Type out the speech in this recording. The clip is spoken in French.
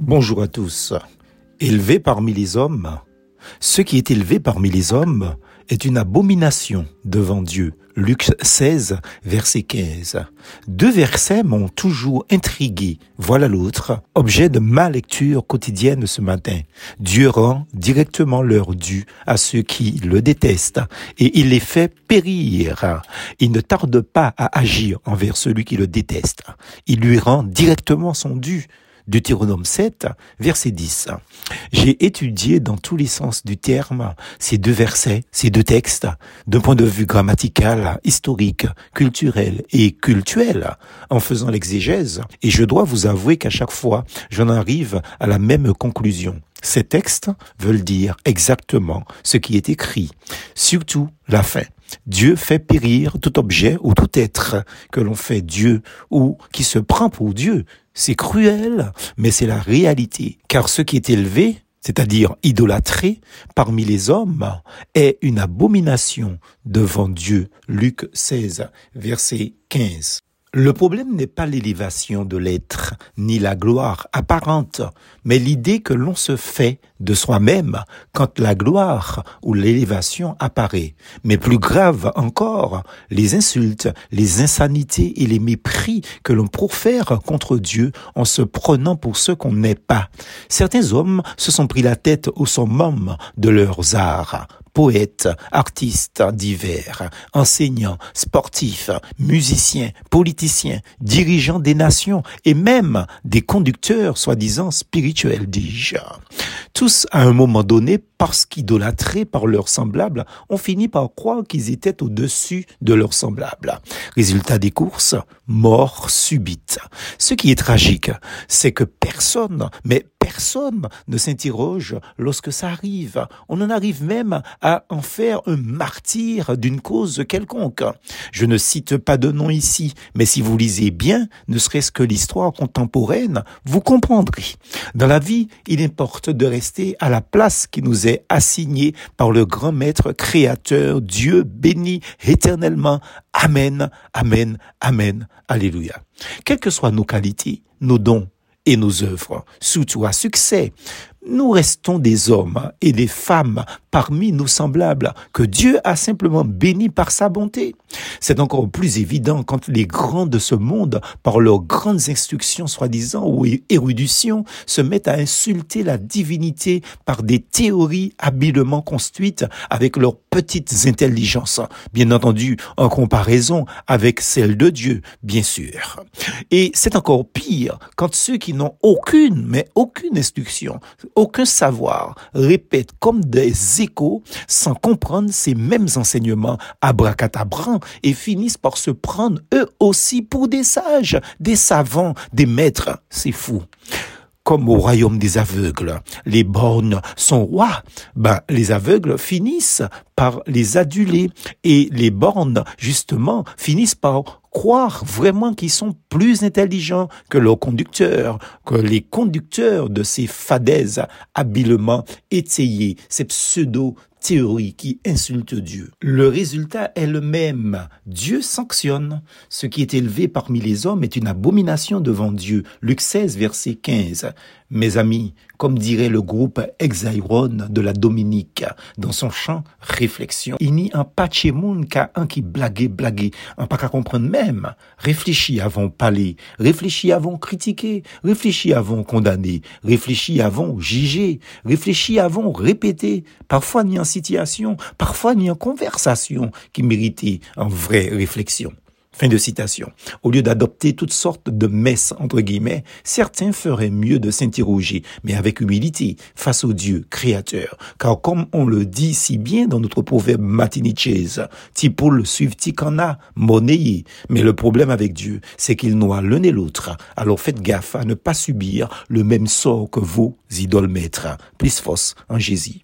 Bonjour à tous. Élevé parmi les hommes, ce qui est élevé parmi les hommes est une abomination devant Dieu. Luc 16, verset 15. Deux versets m'ont toujours intrigué. Voilà l'autre, objet de ma lecture quotidienne ce matin. Dieu rend directement leur dû à ceux qui le détestent et il les fait périr. Il ne tarde pas à agir envers celui qui le déteste. Il lui rend directement son dû. Deutéronome 7, verset 10. J'ai étudié dans tous les sens du terme ces deux versets, ces deux textes, d'un point de vue grammatical, historique, culturel et cultuel, en faisant l'exégèse, et je dois vous avouer qu'à chaque fois, j'en arrive à la même conclusion. Ces textes veulent dire exactement ce qui est écrit, surtout la fin. Dieu fait périr tout objet ou tout être que l'on fait Dieu ou qui se prend pour Dieu. C'est cruel, mais c'est la réalité. Car ce qui est élevé, c'est-à-dire idolâtré parmi les hommes, est une abomination devant Dieu. Luc 16, verset 15. Le problème n'est pas l'élévation de l'être, ni la gloire apparente, mais l'idée que l'on se fait de soi-même quand la gloire ou l'élévation apparaît. Mais plus grave encore, les insultes, les insanités et les mépris que l'on profère contre Dieu en se prenant pour ce qu'on n'est pas. Certains hommes se sont pris la tête au summum de leurs arts poètes, artistes divers, enseignants, sportifs, musiciens, politiciens, dirigeants des nations et même des conducteurs soi-disant spirituels, dis-je. Tous, à un moment donné, parce qu'idolâtrés par leurs semblables, ont fini par croire qu'ils étaient au-dessus de leurs semblables. Résultat des courses, mort subite. Ce qui est tragique, c'est que personne, mais personne ne s'interroge lorsque ça arrive. On en arrive même à en faire un martyr d'une cause quelconque. Je ne cite pas de nom ici, mais si vous lisez bien, ne serait-ce que l'histoire contemporaine, vous comprendrez. Dans la vie, il importe de rester à la place qui nous est assignée par le grand maître créateur, Dieu béni éternellement. Amen, amen, amen, alléluia. Quelles que soient nos qualités, nos dons, et nos œuvres, surtout à succès. Nous restons des hommes et des femmes parmi nos semblables que Dieu a simplement bénis par sa bonté. C'est encore plus évident quand les grands de ce monde, par leurs grandes instructions soi-disant ou éruditions, se mettent à insulter la divinité par des théories habilement construites avec leurs petites intelligences, bien entendu en comparaison avec celles de Dieu, bien sûr. Et c'est encore pire quand ceux qui n'ont aucune, mais aucune instruction, aucun savoir, répètent comme des échos sans comprendre ces mêmes enseignements abracadabrants et finissent par se prendre eux aussi pour des sages, des savants, des maîtres. C'est fou comme au royaume des aveugles. Les bornes sont rois. Ben, les aveugles finissent par les aduler et les bornes, justement, finissent par croire vraiment qu'ils sont plus intelligents que leurs conducteurs, que les conducteurs de ces fadaises habilement étayées, ces pseudo théorie qui insulte Dieu. Le résultat est le même. Dieu sanctionne. Ce qui est élevé parmi les hommes est une abomination devant Dieu. Luc 16, verset 15. Mes amis, comme dirait le groupe Exairon de la Dominique dans son chant Réflexion, il n'y a pas de monde qu'à un qui blague, blague, un pas qu'à comprendre même. Réfléchis avant parler, réfléchis avant critiquer, réfléchis avant condamner, réfléchis avant juger, réfléchis avant répéter. Parfois ni en situation, parfois ni en conversation qui méritait en vraie réflexion. Fin de citation. Au lieu d'adopter toutes sortes de messes, entre guillemets, certains feraient mieux de s'interroger, mais avec humilité, face au Dieu créateur. Car comme on le dit si bien dans notre proverbe matinichese, Tipoul suive-t-il qu'en a. Mais le problème avec Dieu, c'est qu'il noie l'un et l'autre. Alors faites gaffe à ne pas subir le même sort que vos idoles maîtres. Plus force en Jésus.